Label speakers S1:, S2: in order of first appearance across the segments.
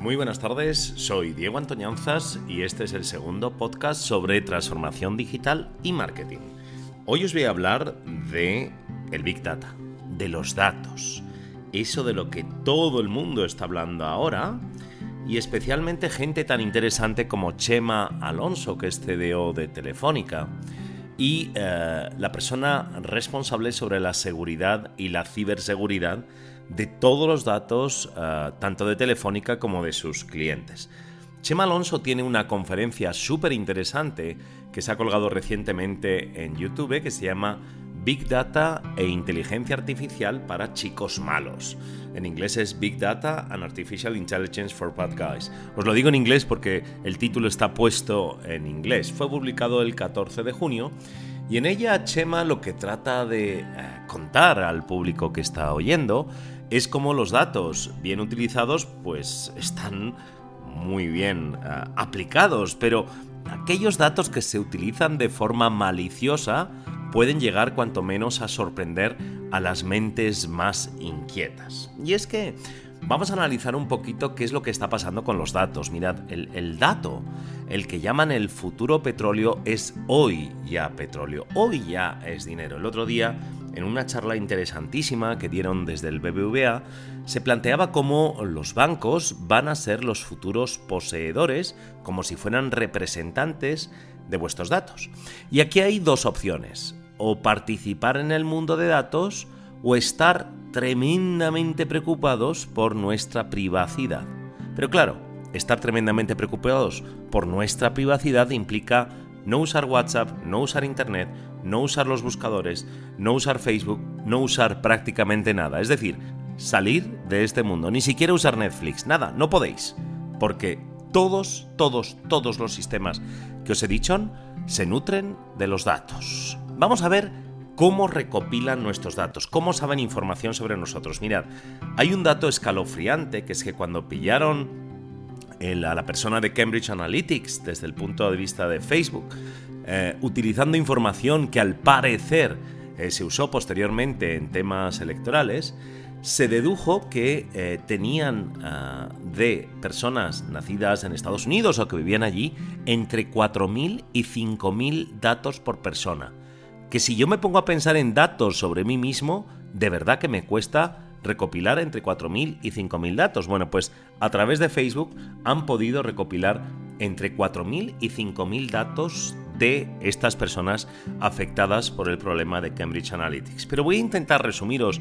S1: Muy buenas tardes, soy Diego Antoñanzas y este es el segundo podcast sobre transformación digital y marketing. Hoy os voy a hablar de el Big Data, de los datos, eso de lo que todo el mundo está hablando ahora y especialmente gente tan interesante como Chema Alonso, que es CDO de Telefónica, y eh, la persona responsable sobre la seguridad y la ciberseguridad de todos los datos, eh, tanto de Telefónica como de sus clientes. Chema Alonso tiene una conferencia súper interesante que se ha colgado recientemente en YouTube que se llama Big Data e Inteligencia Artificial para Chicos Malos. En inglés es Big Data and Artificial Intelligence for Bad Guys. Os lo digo en inglés porque el título está puesto en inglés. Fue publicado el 14 de junio y en ella Chema lo que trata de eh, contar al público que está oyendo es cómo los datos bien utilizados pues están muy bien eh, aplicados, pero aquellos datos que se utilizan de forma maliciosa pueden llegar cuanto menos a sorprender a las mentes más inquietas. Y es que vamos a analizar un poquito qué es lo que está pasando con los datos. Mirad, el, el, dato, el que llaman el futuro petróleo, es hoy ya petróleo, hoy ya es dinero. El otro día en una charla interesantísima que dieron desde el BBVA, se planteaba cómo los bancos van a ser los futuros poseedores, como si fueran representantes de vuestros datos. Y aquí hay dos opciones, o participar en el mundo de datos o estar tremendamente preocupados por nuestra privacidad. Pero claro, estar tremendamente preocupados por nuestra privacidad implica no usar WhatsApp, no usar Internet, no usar los buscadores, no usar Facebook, no usar prácticamente nada. Es decir, salir de este mundo, ni siquiera usar Netflix, nada, no podéis. Porque todos, todos, todos los sistemas que os he dicho se nutren de los datos. Vamos a ver cómo recopilan nuestros datos, cómo saben información sobre nosotros. Mirad, hay un dato escalofriante que es que cuando pillaron a la persona de Cambridge Analytics desde el punto de vista de Facebook, eh, utilizando información que al parecer eh, se usó posteriormente en temas electorales, se dedujo que eh, tenían ah, de personas nacidas en Estados Unidos o que vivían allí entre 4.000 y 5.000 datos por persona. Que si yo me pongo a pensar en datos sobre mí mismo, de verdad que me cuesta recopilar entre 4.000 y 5.000 datos. Bueno, pues a través de Facebook han podido recopilar entre 4.000 y 5.000 datos de estas personas afectadas por el problema de Cambridge Analytics. Pero voy a intentar resumiros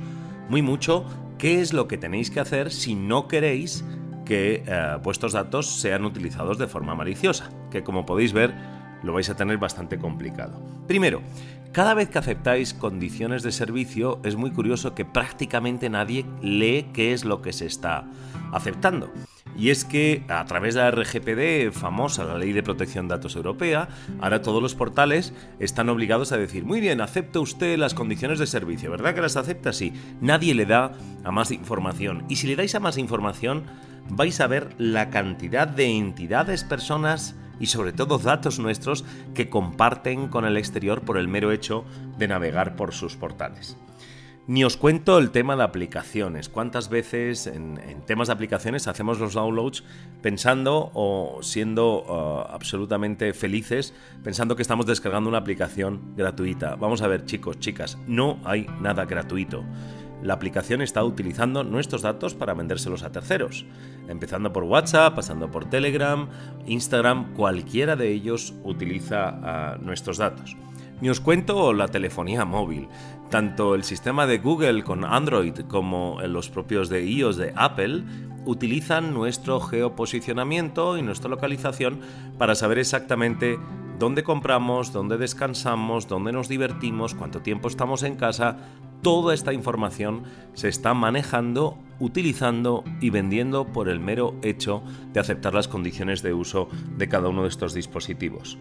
S1: muy mucho qué es lo que tenéis que hacer si no queréis que eh, vuestros datos sean utilizados de forma maliciosa, que como podéis ver lo vais a tener bastante complicado. Primero, cada vez que aceptáis condiciones de servicio es muy curioso que prácticamente nadie lee qué es lo que se está aceptando. Y es que a través de la RGPD, famosa, la Ley de Protección de Datos Europea, ahora todos los portales están obligados a decir, muy bien, acepta usted las condiciones de servicio, ¿verdad que las acepta? Sí. Nadie le da a más información. Y si le dais a más información, vais a ver la cantidad de entidades, personas, y sobre todo datos nuestros que comparten con el exterior por el mero hecho de navegar por sus portales. Ni os cuento el tema de aplicaciones. ¿Cuántas veces en, temas de aplicaciones hacemos los downloads pensando o siendo uh, absolutamente felices pensando que estamos descargando una aplicación gratuita? Vamos a ver chicos, chicas, no hay nada gratuito la aplicación está utilizando nuestros datos para vendérselos a terceros, empezando por WhatsApp, pasando por Telegram, Instagram, cualquiera de ellos utiliza ah, nuestros datos. Ni os cuento la telefonía móvil. Tanto el sistema de Google con Android como los propios de iOS de Apple utilizan nuestro geoposicionamiento y nuestra localización para saber exactamente dónde compramos, dónde descansamos, dónde nos divertimos, cuánto tiempo estamos en casa, toda esta información se está manejando, utilizando y vendiendo por el mero hecho de aceptar las condiciones de uso de cada uno de estos dispositivos.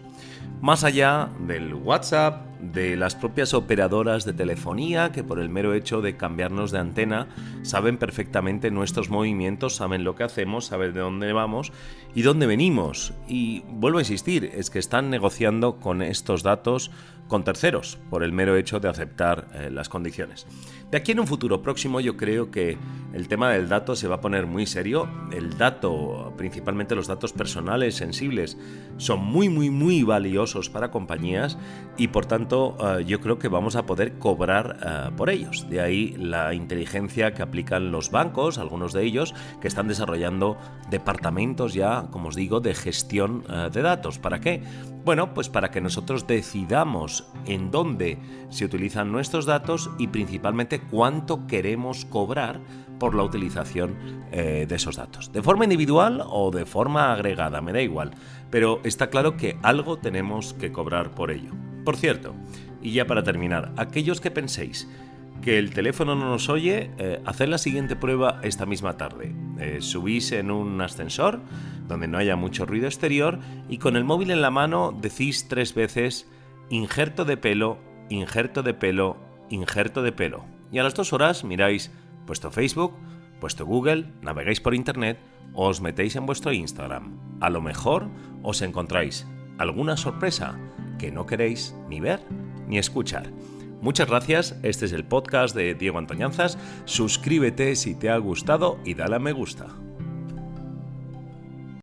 S1: Más allá del WhatsApp, de las propias operadoras de telefonía que por el mero hecho de cambiarnos de antena saben perfectamente nuestros movimientos, saben lo que hacemos, saben de dónde vamos y dónde venimos. Y vuelvo a insistir, es que están negociando con estos datos con terceros por el mero hecho de aceptar eh, las condiciones. De aquí en un futuro próximo yo creo que el tema del dato se va a poner muy serio. El dato, principalmente los datos personales sensibles, son muy muy muy valiosos para compañías y por tanto eh, yo creo que vamos a poder cobrar eh, por ellos. De ahí la inteligencia que aplican los bancos, algunos de ellos, que están desarrollando departamentos ya, como os digo, de gestión de datos. ¿Para qué? Bueno, pues para que nosotros decidamos en dónde se utilizan nuestros datos y principalmente cuánto queremos cobrar por la utilización eh, de esos datos. De forma individual o de forma agregada, me da igual, pero está claro que algo tenemos que cobrar por ello. Por cierto, y ya para terminar, aquellos que penséis que el teléfono no nos oye, eh, haced la siguiente prueba esta misma tarde. Eh, subís en un ascensor donde no haya mucho ruido exterior y con el móvil en la mano decís tres veces injerto de pelo, injerto de pelo, injerto de pelo. Y a las dos horas miráis vuestro Facebook, vuestro Google, navegáis por Internet o os metéis en vuestro Instagram. A lo mejor os encontráis alguna sorpresa que no queréis ni ver ni escuchar. Muchas gracias, este es el podcast de Diego Antoñanzas, suscríbete si te ha gustado y dale a me gusta.